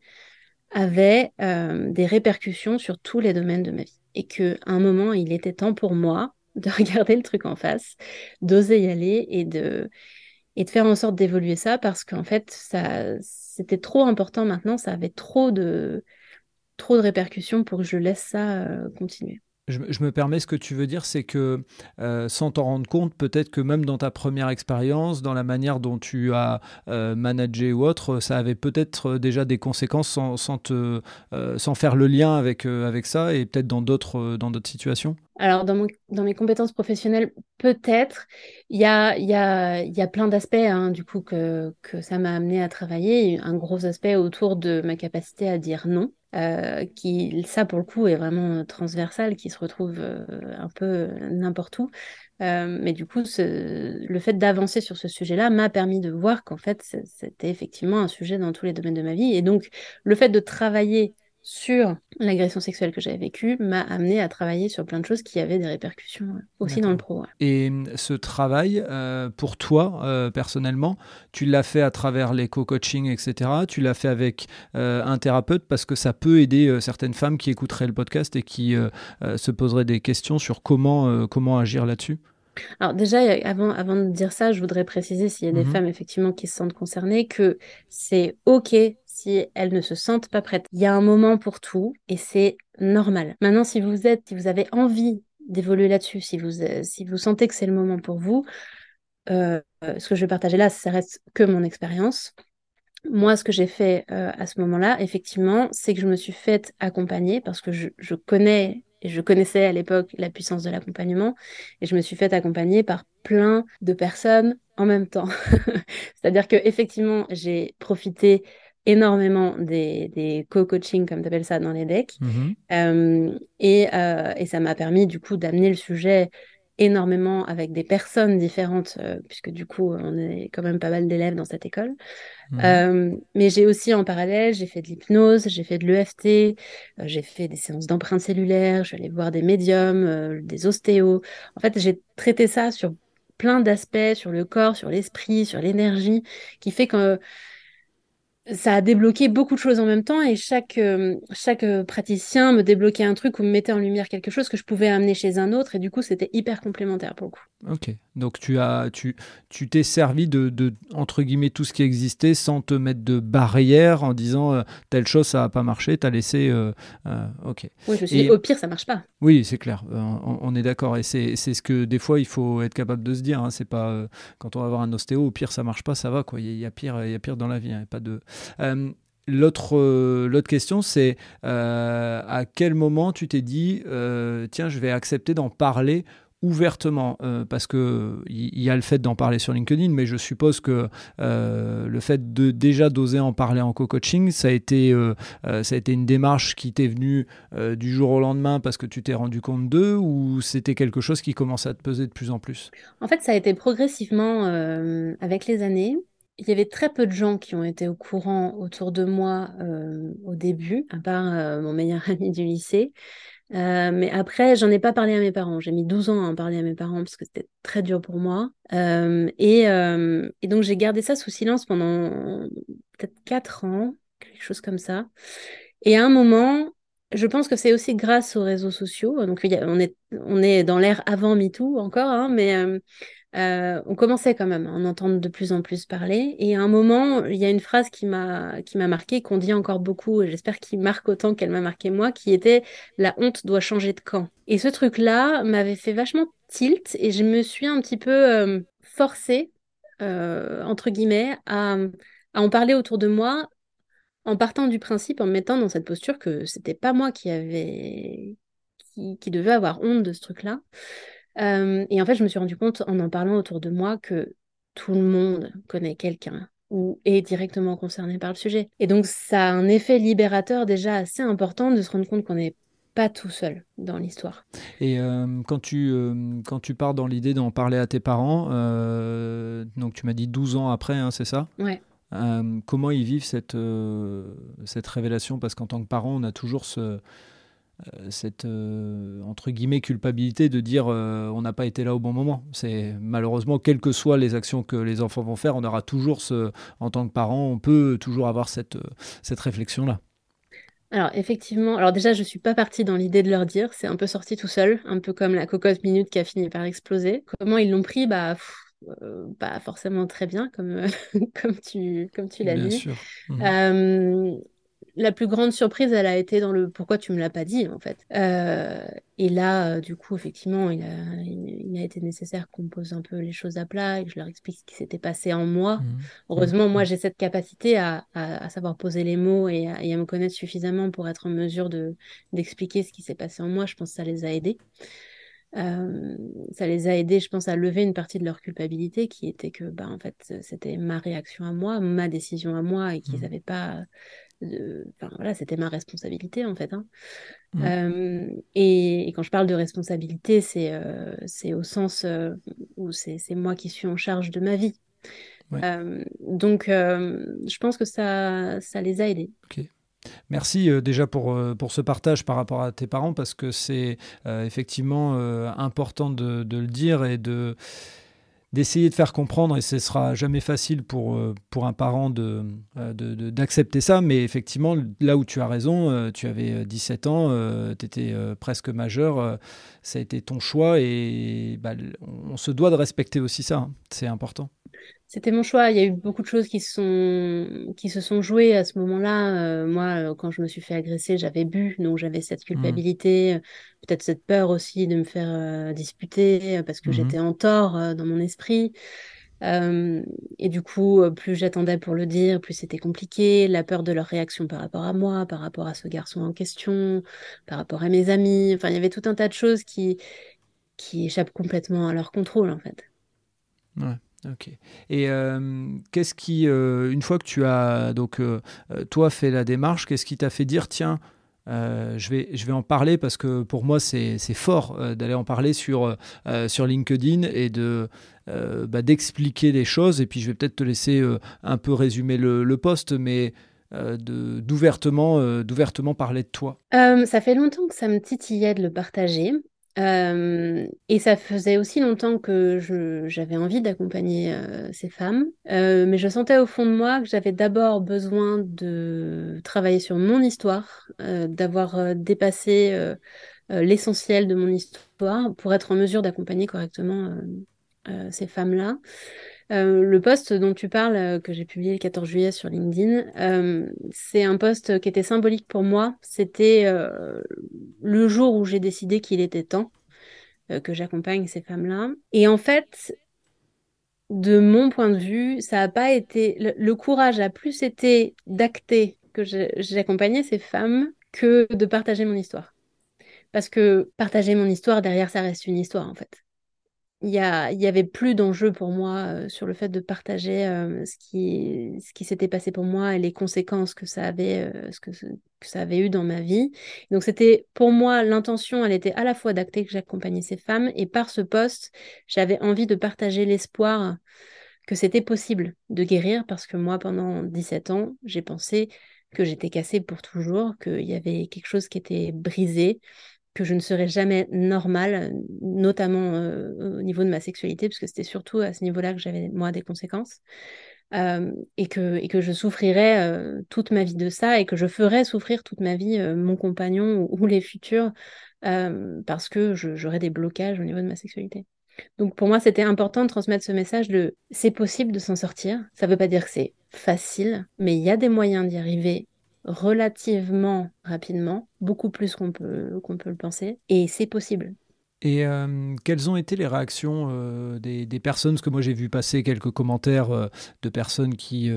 avaient des répercussions sur tous les domaines de ma vie. Et qu'à un moment, il était temps pour moi de regarder le truc en face, d'oser y aller et de, et de faire en sorte d'évoluer ça parce qu'en fait, ça c'était trop important maintenant, ça avait trop de, trop de répercussions pour que je laisse ça euh, continuer. Je, me permets, ce que tu veux dire, c'est que euh, sans t'en rendre compte, peut-être que même dans ta première expérience, dans la manière dont tu as euh, managé ou autre, ça avait peut-être déjà des conséquences sans, sans, sans faire le lien avec, avec ça et peut-être dans d'autres situations alors, dans, mes compétences professionnelles, peut-être. Il y a, y, a, y a plein d'aspects, hein, du coup, que, que ça m'a amené à travailler. Un gros aspect autour de ma capacité à dire non, euh, qui, ça, pour le coup, est vraiment transversal, qui se retrouve euh, un peu n'importe où. Euh, mais du coup, le fait d'avancer sur ce sujet-là m'a permis de voir qu'en fait, c'était effectivement un sujet dans tous les domaines de ma vie. Et donc, le fait de travailler sur l'agression sexuelle que j'avais vécue m'a amené à travailler sur plein de choses qui avaient des répercussions euh, aussi dans le pro. Et ce travail, euh, pour toi, euh, personnellement, tu l'as fait à travers les co-coaching, etc. Tu l'as fait avec un thérapeute parce que ça peut aider certaines femmes qui écouteraient le podcast et qui se poseraient des questions sur comment, comment agir là-dessus? Alors déjà, avant, avant de dire ça, je voudrais préciser s'il y a des mmh femmes effectivement qui se sentent concernées que c'est OK si elles ne se sentent pas prêtes. Il y a un moment pour tout et c'est normal. Maintenant, si vous êtes, si vous avez envie d'évoluer là-dessus, si vous, euh, si vous sentez que c'est le moment pour vous, euh, ce que je vais partager là, ça reste que mon expérience. Moi, ce que j'ai fait euh, à ce moment-là, effectivement, c'est que je me suis faite accompagner parce que je, connais et je connaissais à l'époque la puissance de l'accompagnement et je me suis faite accompagner par plein de personnes en même temps. C'est-à-dire que effectivement, j'ai profité énormément des, des co-coaching, comme tu appelles ça, dans les decks. Mm-hmm. Euh, et, euh, et, ça m'a permis du coup d'amener le sujet énormément avec des personnes différentes, euh, puisque du coup, on est quand même pas mal d'élèves dans cette école. Mhm. Euh, mais j'ai aussi en parallèle, j'ai fait de l'hypnose, j'ai fait de l'EFT, j'ai fait des séances d'empreintes cellulaires, je suis allée voir des médiums, des ostéos. En fait, j'ai traité ça sur plein d'aspects, sur le corps, sur l'esprit, sur l'énergie, qui fait que ça a débloqué beaucoup de choses en même temps et chaque, euh, chaque euh, praticien me débloquait un truc ou me mettait en lumière quelque chose que je pouvais amener chez un autre et du coup c'était hyper complémentaire pour le coup. Ok, donc tu as tu tu t'es servi de, de, entre guillemets tout ce qui existait sans te mettre de barrière en disant euh, telle chose ça n'a pas marché, tu as laissé ok. Oui, je me suis dit au pire ça marche pas. Oui, c'est clair, on, est d'accord et c'est ce que des fois il faut être capable de se dire, hein. c'est pas quand on va avoir un ostéo au pire ça marche pas, ça va quoi, il y, a pire il y a pire dans la vie, hein. pas de euh, l'autre, euh, l'autre question, c'est euh, à quel moment tu t'es dit, tiens, je vais accepter d'en parler ouvertement parce que il y, a le fait d'en parler sur LinkedIn mais je suppose que le fait de déjà d'oser en parler en co-coaching ça a été ça a été une démarche qui t'est venue du jour au lendemain parce que tu t'es rendu compte d'eux ou c'était quelque chose qui commençait à te peser de plus en plus? En fait ça a été progressivement avec les années il y avait très peu de gens qui ont été au courant autour de moi euh, au début, à part euh, mon meilleur ami du lycée. Euh, mais après, j'en ai pas parlé à mes parents. J'ai mis 12 ans à en parler à mes parents parce que c'était très dur pour moi. Et, et, donc, j'ai gardé ça sous silence pendant peut-être 4 ans, quelque chose comme ça. Et à un moment, je pense que c'est aussi grâce aux réseaux sociaux. Donc, on, est, on est dans l'ère avant MeToo encore, hein, mais euh, on commençait quand même à en entendre de plus en plus parler. Et à un moment, il y a une phrase qui m'a qui m'a marqué, qu'on dit encore beaucoup, et j'espère qu'il marque autant qu'elle m'a marqué moi, qui était la honte doit changer de camp. Et ce truc-là m'avait fait vachement tilt, et je me suis un petit peu euh, forcée, euh, entre guillemets, à, en parler autour de moi, en partant du principe, en me mettant dans cette posture que c'était pas moi qui avait qui, qui devait avoir honte de ce truc-là. Euh, et en fait, je me suis rendu compte en en parlant autour de moi que tout le monde connaît quelqu'un ou est directement concerné par le sujet. Et donc, ça a un effet libérateur déjà assez important de se rendre compte qu'on n'est pas tout seul dans l'histoire. Et euh, quand, tu, euh, quand tu pars dans l'idée d'en parler à tes parents, donc tu m'as dit 12 ans après, hein, c'est ça? Ouais. comment ils vivent cette, cette révélation? Parce qu'en tant que parent, on a toujours ce, cette euh, entre guillemets culpabilité de dire euh, on n'a pas été là au bon moment. C'est malheureusement quelles que soient les actions que les enfants vont faire, on aura toujours ce, en tant que parent, on peut toujours avoir cette, cette réflexion là. Alors effectivement, alors déjà je suis pas partie dans l'idée de leur dire, c'est un peu sorti tout seul, un peu comme la cocotte minute qui a fini par exploser. Comment ils l'ont pris? Bah pas forcément très bien comme comme tu comme tu l'as dit. Sûr. Mmh la plus grande surprise, elle a été dans le pourquoi tu me l'as pas dit, en fait. Euh, et là, euh, du coup, effectivement, il a, il a été nécessaire qu'on pose un peu les choses à plat et que je leur explique ce qui s'était passé en moi. Mmh. Heureusement, moi, mmh. j'ai cette capacité à, à, savoir poser les mots et à, et à, me connaître suffisamment pour être en mesure de d'expliquer ce qui s'est passé en moi. Je pense que ça les a aidés. Euh, ça les a aidés, je pense, à lever une partie de leur culpabilité qui était que, bah, en fait, c'était ma réaction à moi, ma décision à moi et qu'ils n'avaient mmh. pas Enfin, voilà, c'était ma responsabilité en fait. Hein. Mmh. Euh, et, quand je parle de responsabilité, c'est euh, c'est au sens euh, où c'est moi qui suis en charge de ma vie. donc, je pense que ça, ça les a aidés. Merci déjà pour, pour ce partage par rapport à tes parents parce que c'est effectivement important de, de, le dire et de d'essayer de faire comprendre, et ce sera jamais facile pour, euh, un parent euh, de, d'accepter ça, mais effectivement, là où tu as raison, euh, tu avais 17 ans, tu étais presque majeur, ça a été ton choix, et bah, on se doit de respecter aussi ça, hein. c'est important. C'était mon choix. Il y a eu beaucoup de choses qui, sont, qui se sont jouées à ce moment-là. moi, quand je me suis fait agresser, j'avais bu, donc j'avais cette mmh. culpabilité, peut-être cette peur aussi de me faire disputer parce que mmh j'étais en tort dans mon esprit. et du coup, plus j'attendais pour le dire, plus c'était compliqué. La peur de leur réaction par rapport à moi, par rapport à ce garçon en question, par rapport à mes amis. Enfin, il y avait tout un tas de choses qui, qui échappent complètement à leur contrôle, en fait. Ouais. Ok. Et euh, qu'est-ce qui, euh, une fois que tu as donc euh, toi fait la démarche, qu'est-ce qui t'a fait dire tiens, je vais je vais en parler parce que pour moi c'est fort d'aller en parler sur sur LinkedIn et de bah, d'expliquer les choses et puis je vais peut-être te laisser un peu résumer le, le poste mais d'ouvertement d'ouvertement parler de toi. ça fait longtemps que ça me titillait de le partager. Euh, et ça faisait aussi longtemps que j'avais envie d'accompagner euh, ces femmes, euh, mais je sentais au fond de moi que j'avais d'abord besoin de travailler sur mon histoire, d'avoir dépassé l'essentiel de mon histoire pour être en mesure d'accompagner correctement ces femmes-là. Le poste dont tu parles, que j'ai publié le 14 juillet sur LinkedIn, c'est un poste qui était symbolique pour moi. C'était le jour où j'ai décidé qu'il était temps euh, que j'accompagne ces femmes-là. Et en fait, de mon point de vue, ça n'a pas été. Le, courage a plus été d'acter que j'accompagnais ces femmes que de partager mon histoire. Parce que partager mon histoire, derrière, ça reste une histoire, en fait il y, avait plus d'enjeu pour moi sur le fait de partager ce qui, ce qui s'était passé pour moi et les conséquences que ça avait, euh, ce que, ça avait eu dans ma vie. Donc c'était pour moi l'intention, elle était à la fois d'acter que j'accompagnais ces femmes et par ce poste, j'avais envie de partager l'espoir que c'était possible de guérir parce que moi pendant 17 ans, j'ai pensé que j'étais cassée pour toujours, qu'il y avait quelque chose qui était brisé, que je ne serais jamais normale, notamment euh, au niveau de ma sexualité, parce que c'était surtout à ce niveau-là que j'avais, moi, des conséquences. Euh, et, que, et que je souffrirais euh, toute ma vie de ça et que je ferais souffrir toute ma vie mon compagnon ou, les futurs parce que j'aurais des blocages au niveau de ma sexualité. Donc pour moi, c'était important de transmettre ce message de c'est possible de s'en sortir. Ça ne veut pas dire que c'est facile, mais il y a des moyens d'y arriver relativement rapidement, beaucoup plus qu'on peut, qu'on peut le penser, et c'est possible. Et euh, quelles ont été les réactions euh, des, personnes? Parce que moi j'ai vu passer quelques commentaires euh, de personnes qui,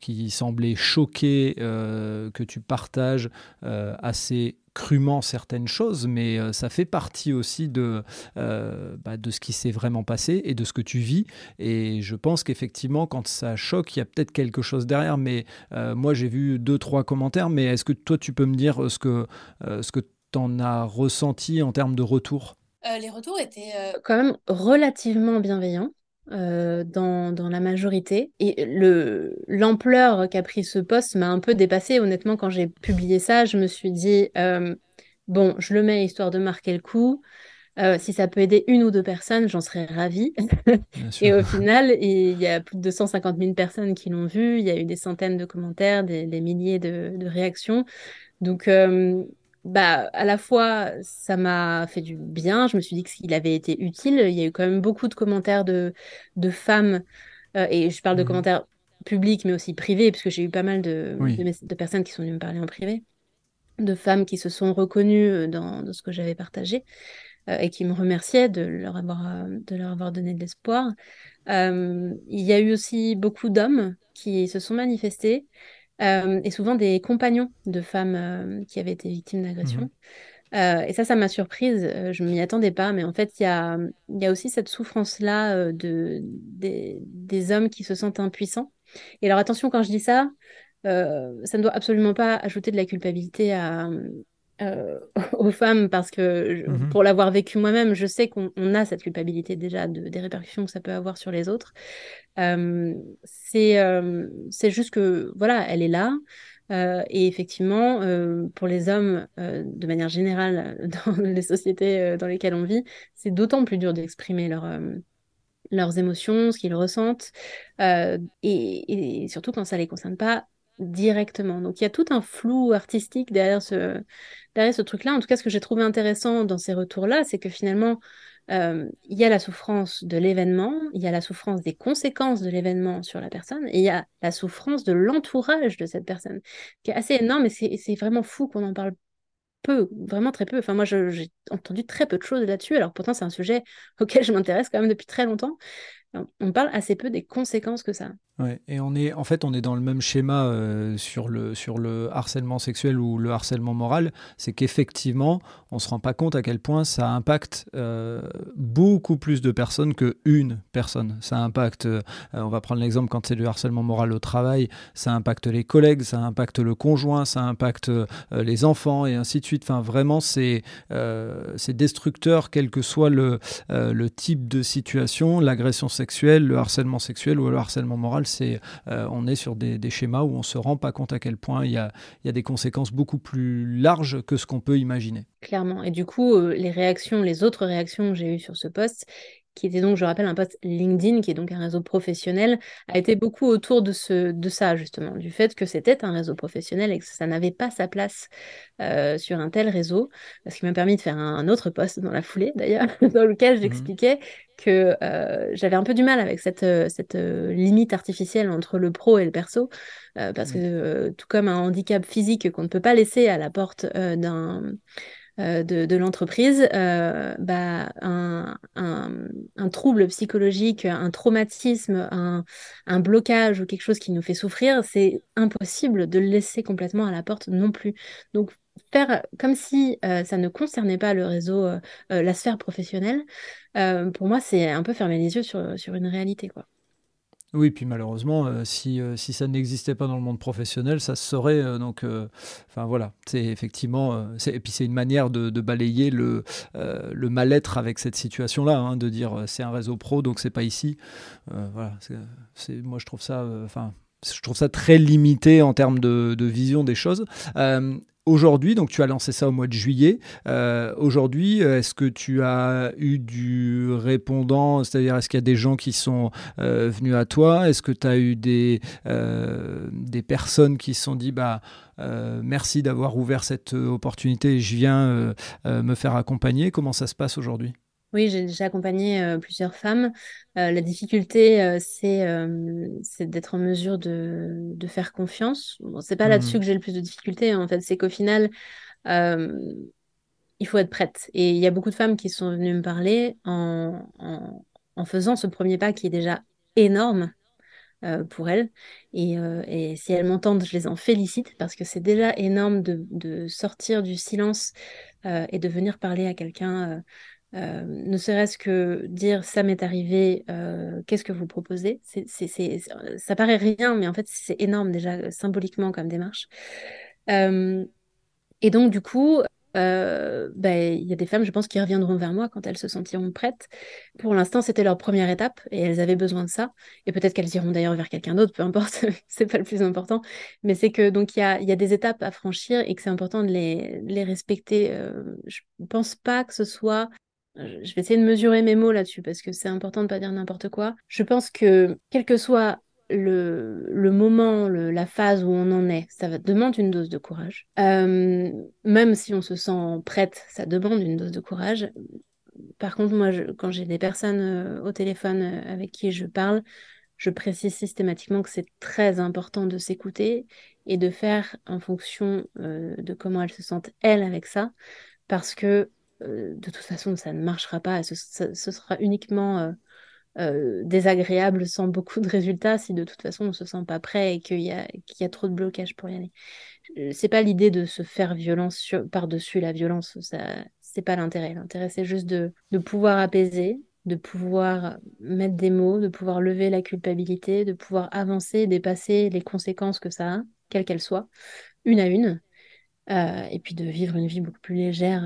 qui semblaient choquées que tu partages assez crûment certaines choses, mais euh, ça fait partie aussi de, euh, bah, de ce qui s'est vraiment passé et de ce que tu vis. Et je pense qu'effectivement, quand ça choque, il y a peut-être quelque chose derrière. Mais euh, moi, j'ai vu deux, trois commentaires, mais est-ce que toi, tu peux me dire ce que, ce que tu en as ressenti en termes de retour? Les retours étaient quand même relativement bienveillants. Euh, dans, dans, la majorité. Et le, l'ampleur qu'a pris ce poste m'a un peu dépassée. Honnêtement, quand j'ai publié ça, je me suis dit, euh, bon, je le mets histoire de marquer le coup. Euh, si ça peut aider une ou deux personnes, j'en serais ravie. et au final, il y a plus de 250 000 personnes qui l'ont vu. Il y a eu des centaines de commentaires, des, milliers de, de, réactions. Donc, bah, à la fois, ça m'a fait du bien. Je me suis dit qu'il avait été utile. Il y a eu quand même beaucoup de commentaires de, de femmes, euh, et je parle de mmh commentaires publics, mais aussi privés, puisque j'ai eu pas mal de, de, personnes qui sont venues me parler en privé, de femmes qui se sont reconnues euh, dans, dans ce que j'avais partagé euh, et qui me remerciaient de leur avoir, de leur avoir donné de l'espoir. il y a eu aussi beaucoup d'hommes qui se sont manifestés euh, et souvent des compagnons de femmes euh, qui avaient été victimes d'agression. Mhm. Euh, et ça, ça m'a surprise. je ne m'y attendais pas, mais en fait, il y a, y a, aussi cette souffrance-là de, des, des, hommes qui se sentent impuissants. Et alors, attention, quand je dis ça, ça ne doit absolument pas ajouter de la culpabilité à, aux femmes parce que mhm. pour l'avoir vécu moi-même, je sais qu'on a cette culpabilité déjà de, des répercussions que ça peut avoir sur les autres. c'est juste que voilà, elle est là. et effectivement, pour les hommes, de manière générale, dans les sociétés dans lesquelles on vit, c'est d'autant plus dur d'exprimer leur, leurs émotions, ce qu'ils ressentent, et, et, surtout quand ça ne les concerne pas directement. Donc il y a tout un flou artistique derrière ce, derrière ce truc-là. En tout cas, ce que j'ai trouvé intéressant dans ces retours-là, c'est que finalement, euh, il y a la souffrance de l'événement, il y a la souffrance des conséquences de l'événement sur la personne, et il y a la souffrance de l'entourage de cette personne, qui est assez énorme, et c'est vraiment fou qu'on en parle peu, vraiment très peu. Enfin, moi, j'ai entendu très peu de choses là-dessus, alors pourtant, c'est un sujet auquel je m'intéresse quand même depuis très longtemps. On parle assez peu des conséquences que ça. Ouais, et on est, en fait, on est dans le même schéma euh, sur, le, sur le harcèlement sexuel ou le harcèlement moral. C'est qu'effectivement, on ne se rend pas compte à quel point ça impacte euh, beaucoup plus de personnes qu'une personne. Ça impacte, euh, on va prendre l'exemple quand c'est du harcèlement moral au travail, ça impacte les collègues, ça impacte le conjoint, ça impacte les enfants et ainsi de suite. Enfin, vraiment, c'est destructeur, quel que soit le, le type de situation, l'agression sexuelle, le harcèlement sexuel ou le harcèlement moral c'est euh, on est sur des, schémas où on se rend pas compte à quel point il y a, des conséquences beaucoup plus larges que ce qu'on peut imaginer. Clairement. Et du coup, euh, les réactions, les autres réactions que j'ai eues sur ce post, qui était donc, je rappelle, un post LinkedIn, qui est donc un réseau professionnel, a été beaucoup autour de, ce, de ça, justement, du fait que c'était un réseau professionnel et que ça n'avait pas sa place euh, sur un tel réseau, ce qui m'a permis de faire un, autre post dans la foulée, d'ailleurs, dans lequel mmh j'expliquais que euh, j'avais un peu du mal avec cette, euh, cette limite artificielle entre le pro et le perso, parce mmh. que tout comme un handicap physique qu'on ne peut pas laisser à la porte d'un euh, de, l'entreprise, euh, bah, un, trouble psychologique, un traumatisme, un, blocage ou quelque chose qui nous fait souffrir, c'est impossible de le laisser complètement à la porte non plus. Donc faire comme si euh, ça ne concernait pas le réseau, la sphère professionnelle, pour moi, c'est un peu fermer les yeux sur, sur une réalité. quoi. Oui, puis malheureusement, euh, si, euh, si ça n'existait pas dans le monde professionnel, ça se saurait. Euh, donc, enfin voilà, c'est effectivement. et puis c'est une manière de, balayer le, le mal-être avec cette situation-là, hein, de dire c'est un réseau pro, donc c'est pas ici. voilà, c'est, moi je trouve ça. Enfin. je trouve ça très limité en termes de vision des choses. Aujourd'hui, donc tu as lancé ça au mois de juillet. Euh, aujourd'hui, est-ce que tu as eu du répondant C'est-à-dire, est-ce qu'il y a des gens qui sont euh, venus à toi? Est-ce que tu as eu des, euh, personnes qui se sont dit bah, merci d'avoir ouvert cette opportunité je viens me faire accompagner? Comment ça se passe aujourd'hui? Oui, j'ai accompagné euh, plusieurs femmes. Euh, la difficulté, euh, c'est d'être en mesure de, de faire confiance. Bon, c'est pas là-dessus mmh. que j'ai le plus de difficultés. Hein. En fait, c'est qu'au final, il faut être prête. Et il y a beaucoup de femmes qui sont venues me parler en, en, en faisant ce premier pas qui est déjà énorme pour elles. Et, et si elles m'entendent, je les en félicite parce que c'est déjà énorme de, de, sortir du silence et de venir parler à quelqu'un ne serait-ce que dire ça m'est arrivé, qu'est-ce que vous proposez? Ça paraît rien, mais en fait c'est énorme déjà symboliquement comme démarche. et donc du coup, ben, il y a des femmes, je pense, qui reviendront vers moi quand elles se sentiront prêtes. Pour l'instant, c'était leur première étape et elles avaient besoin de ça. Et peut-être qu'elles iront d'ailleurs vers quelqu'un d'autre, peu importe, c'est pas le plus important. Mais c'est que donc il y a, y a, des étapes à franchir et que c'est important de les, les respecter. je pense pas que ce soit je vais essayer de mesurer mes mots là-dessus parce que c'est important de ne pas dire n'importe quoi. Je pense que quel que soit le, moment, la phase où on en est, ça demande une dose de courage. Euh, même si on se sent prête, ça demande une dose de courage. Par contre, moi, quand j'ai des personnes euh, au téléphone euh, avec qui je parle, je précise systématiquement que c'est très important de s'écouter et de faire en fonction de comment elles se sentent, elles, avec ça. Parce que euh, de toute façon, ça ne marchera pas. Ce, sera uniquement euh, euh, désagréable sans beaucoup de résultats si de toute façon on ne se sent pas prêt et qu'il y, a, y a trop de blocage pour y aller. C'est pas l'idée de se faire violence par-dessus la violence, ça c'est pas l'intérêt. L'intérêt c'est juste de, de pouvoir apaiser, de pouvoir mettre des mots, de pouvoir lever la culpabilité, de pouvoir avancer, dépasser les conséquences que ça a, quelles qu'elles soient, une à une, et puis de vivre une vie beaucoup plus légère.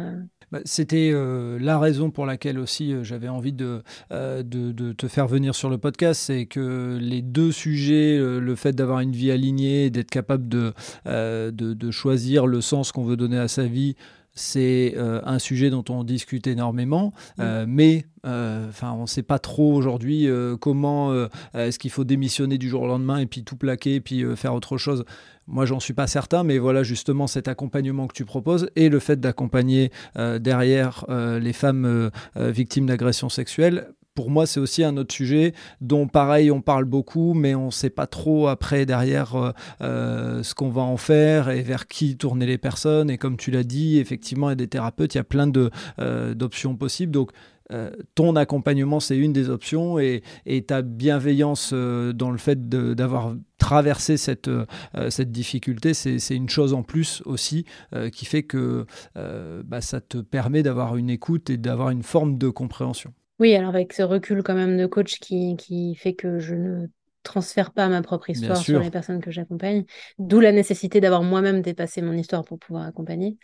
Bah, c'était la raison pour laquelle aussi j'avais envie de, de, te faire venir sur le podcast, c'est que les deux sujets, le fait d'avoir une vie alignée, d'être capable de, de, choisir le sens qu'on veut donner à sa vie, c'est euh, un sujet dont on discute énormément, mm. euh, mais euh, enfin, on ne sait pas trop aujourd'hui comment est-ce qu'il faut démissionner du jour au lendemain et puis tout plaquer et puis faire autre chose. Moi, j'en suis pas certain, mais voilà justement cet accompagnement que tu proposes et le fait d'accompagner derrière les femmes victimes d'agressions sexuelles pour moi, c'est aussi un autre sujet dont, pareil, on parle beaucoup, mais on ne sait pas trop après, derrière, euh, euh, ce qu'on va en faire et vers qui tourner les personnes. Et comme tu l'as dit, effectivement, il y a des thérapeutes, il y a plein euh, d'options possibles. Donc, ton accompagnement, c'est une des options et, ta bienveillance dans le fait d'avoir traversé cette, cette difficulté, c'est une chose en plus aussi qui fait que bah, ça te permet d'avoir une écoute et d'avoir une forme de compréhension. Oui, alors avec ce recul quand même de coach qui, qui fait que je ne transfère pas ma propre histoire sur les personnes que j'accompagne, d'où la nécessité d'avoir moi-même dépassé mon histoire pour pouvoir accompagner.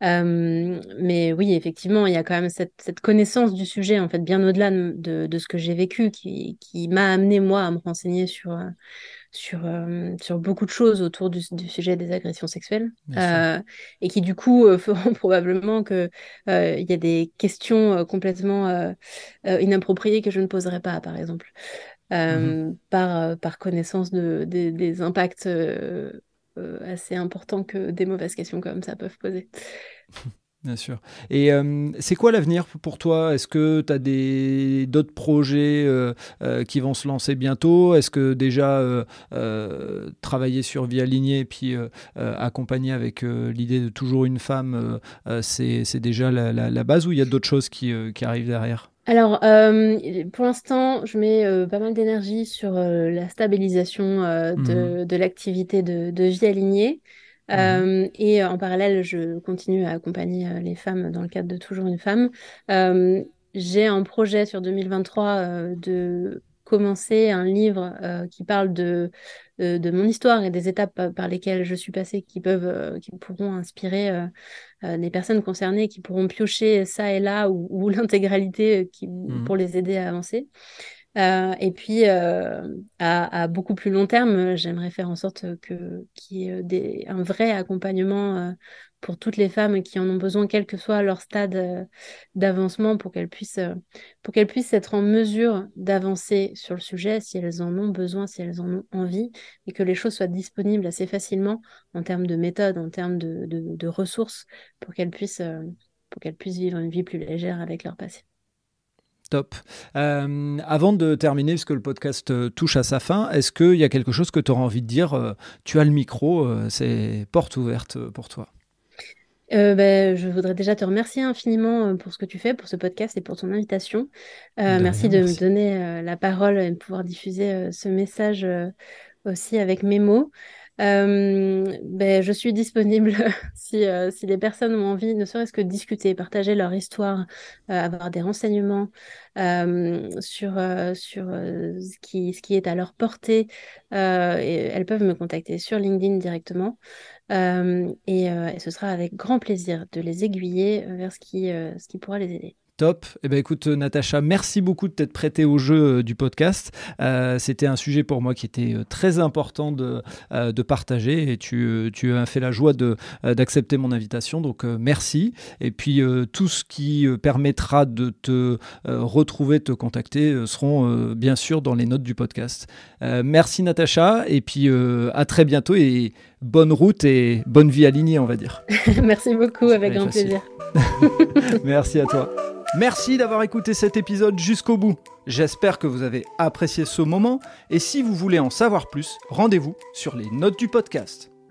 mais oui, effectivement, il y a quand même cette, cette connaissance du sujet, en fait, bien au-delà de, de, ce que j'ai vécu, qui, qui m'a amené, moi, à me renseigner sur, euh, sur, euh, sur beaucoup de choses autour du, sujet des agressions sexuelles euh, et qui du coup euh, feront probablement qu'il il y a des questions complètement inappropriées que je ne poserai pas, par exemple, mmh par, par connaissance de, des impacts assez importants que des mauvaises questions comme ça peuvent poser. Bien sûr. Et euh, c'est quoi l'avenir pour toi? Est-ce que tu as d'autres projets euh, euh, qui vont se lancer bientôt? Est-ce que déjà travailler sur Vie Alignée et puis accompagner avec l'idée de toujours une femme, c'est déjà la, base ou il y a d'autres choses qui, arrivent derrière? Alors, pour l'instant, je mets pas mal d'énergie sur la stabilisation mmh de, l'activité de, de, vie alignée. Mmh euh, et en parallèle, je continue à accompagner euh, les femmes dans le cadre de Toujours une femme. Euh, j'ai un projet sur 2023 de commencer un livre qui parle de, de, mon histoire et des étapes par lesquelles je suis passée qui peuvent, qui pourront inspirer des personnes concernées, qui pourront piocher ça et là ou, l'intégralité qui, mmh pour les aider à avancer. Euh, et puis, euh, à, beaucoup plus long terme, j'aimerais faire en sorte qu'il y ait un vrai accompagnement euh, pour toutes les femmes qui en ont besoin, quel que soit leur stade d'avancement, pour qu'elles puissent, être en mesure d'avancer sur le sujet si elles en ont besoin, si elles en ont envie, et que les choses soient disponibles assez facilement en termes de méthode, en termes de, ressources, pour qu'elles puissent vivre une vie plus légère avec leur passé. Top. Euh, avant de terminer, puisque le podcast euh, touche à sa fin, est-ce qu'il y a quelque chose que tu auras envie de dire euh, Tu as le micro, c'est porte ouverte pour toi. Ben, je voudrais déjà te remercier infiniment pour ce que tu fais, pour ce podcast et pour ton invitation. merci de me donner la parole et de pouvoir diffuser ce message aussi avec mes mots. Euh, ben, je suis disponible si, euh, si les personnes ont envie, ne serait-ce que discuter, partager leur histoire, euh, avoir des renseignements sur, sur ce, qui, ce qui est à leur portée. elles peuvent me contacter sur LinkedIn directement. Et, et, ce sera avec grand plaisir de les aiguiller vers ce qui, ce qui pourra les aider. Top. Eh ben écoute, Natacha, merci beaucoup de t'être prêtée au jeu euh, du podcast. Euh, c'était un sujet pour moi qui était euh, très important de, partager et tu, as fait la joie d'accepter mon invitation. Donc merci. Et puis tout ce qui permettra de te retrouver, te contacter seront bien sûr dans les notes du podcast. merci Natacha et puis à très bientôt et bonne route et bonne vie alignée, on va dire. merci beaucoup, avec grand plaisir. merci à toi. Merci d'avoir écouté cet épisode jusqu'au bout. J'espère que vous avez apprécié ce moment et si vous voulez en savoir plus, rendez-vous sur les notes du podcast.